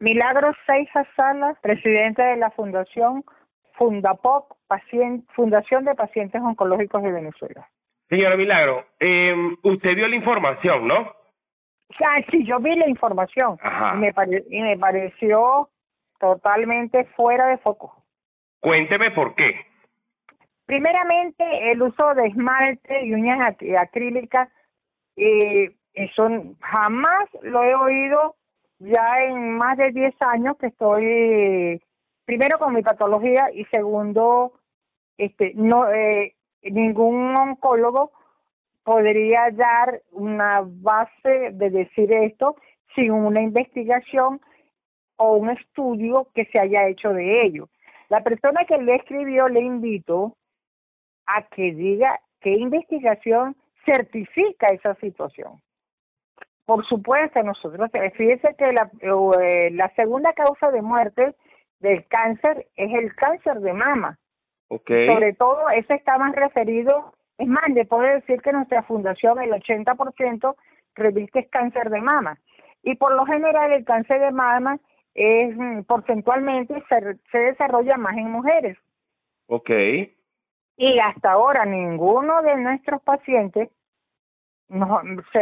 Milagros Seiza Sala, presidente de la Fundación Fundapoc, Fundación de Pacientes Oncológicos de Venezuela. Señora Milagro, eh, usted vio la información, ¿no? Ah, sí, yo vi la información Ajá. y me, pare- y me pareció totalmente fuera de foco. Cuénteme por qué. Primeramente, el uso de esmalte y uñas ac- acrílicas, eh, eso jamás lo he oído ya en más de 10 años que estoy, primero con mi patología y segundo, este, no, eh, ningún oncólogo podría dar una base de decir esto sin una investigación o un estudio que se haya hecho de ello. La persona que le escribió le invito a que diga qué investigación certifica esa situación. Por supuesto, nosotros, eh, fíjese que la, eh, la segunda causa de muerte del cáncer es el cáncer de mama. Ok. Sobre todo, ese está más referido, es más, le puedo decir que nuestra fundación, el 80% reviste es cáncer de mama. Y por lo general, el cáncer de mama es mm, porcentualmente se, se desarrolla más en mujeres. Ok. Y hasta ahora ninguno de nuestros pacientes no, se,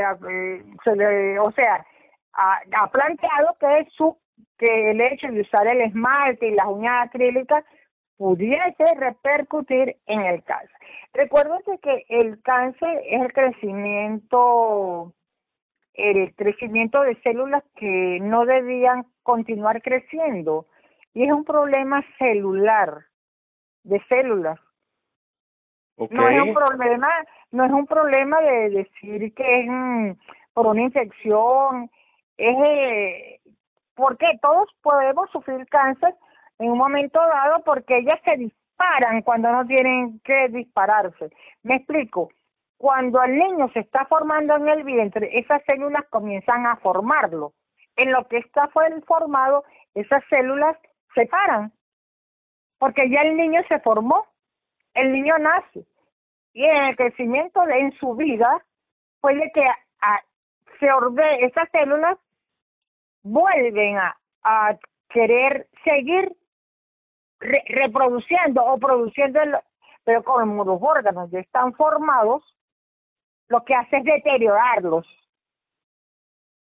se le, o sea, ha, ha planteado que su que el hecho de usar el esmalte y las uñas acrílicas pudiese repercutir en el cáncer. Recuérdate que el cáncer es el crecimiento el crecimiento de células que no debían continuar creciendo y es un problema celular de células No es un problema, no es un problema de decir que es mm, por una infección, es eh, porque todos podemos sufrir cáncer en un momento dado porque ellas se disparan cuando no tienen que dispararse. Me explico. Cuando el niño se está formando en el vientre, esas células comienzan a formarlo. En lo que está formado, esas células se paran porque ya el niño se formó el niño nace. Y en el crecimiento de en su vida puede que a- se orde esas células vuelven a, querer seguir re- reproduciendo o produciendo el- pero como los órganos ya están formados lo que hace es deteriorarlos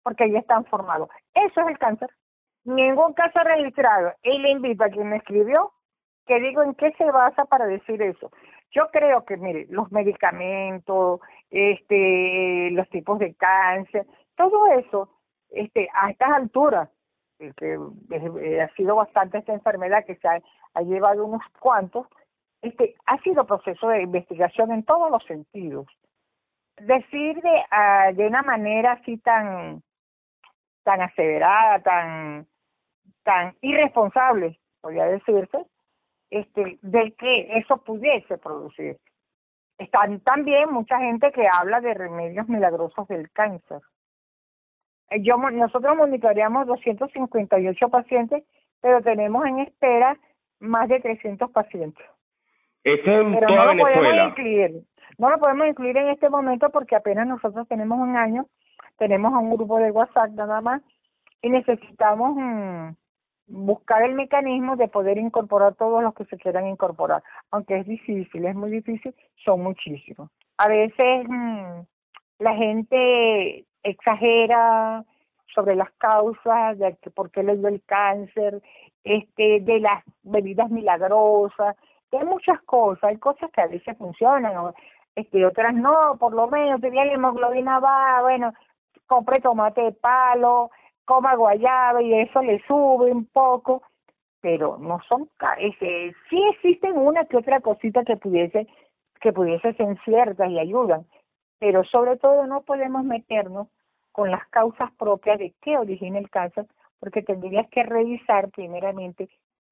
porque ya están formados. Eso es el cáncer. Ningún caso registrado. Y le invito a quien me escribió que digo en qué se basa para decir eso. Yo creo que, mire, los medicamentos, este, los tipos de cáncer, todo eso, este, a estas alturas, eh, que eh, ha sido bastante esta enfermedad que se ha, ha llevado unos cuantos, este, ha sido proceso de investigación en todos los sentidos. Decir de, ah, de una manera así tan, tan aseverada, tan, tan irresponsable, podría decirse, este, de que eso pudiese producir. Están también mucha gente que habla de remedios milagrosos del cáncer. Eh, Yo, nosotros monitoreamos 258 pacientes, pero tenemos en espera más de 300 pacientes. Esto es en Pero toda no lo podemos Venezuela. incluir. No lo podemos incluir en este momento porque apenas nosotros tenemos un año, tenemos un grupo de WhatsApp nada más y necesitamos mm, buscar el mecanismo de poder incorporar todos los que se quieran incorporar. Aunque es difícil, es muy difícil, son muchísimos. A veces mm, la gente exagera sobre las causas de que por qué le dio el cáncer, este, de las bebidas milagrosas, de muchas cosas, hay cosas que a veces funcionan, este, otras no, por lo menos tenía la hemoglobina baja, bueno, compre tomate de palo, coma guayaba y eso le sube un poco, pero no son, ese, sí existen una que otra cosita que pudiese, que pudiese ser ciertas y ayudan, pero sobre todo no podemos meternos con las causas propias de qué origina el cáncer, porque tendrías que revisar primeramente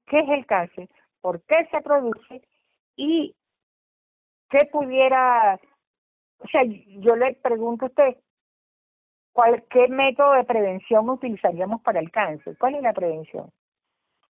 qué es el cáncer, por qué se produce y qué pudiera, o sea, yo le pregunto a usted, ¿cuál, ¿qué método de prevención utilizaríamos para el cáncer? ¿Cuál es la prevención?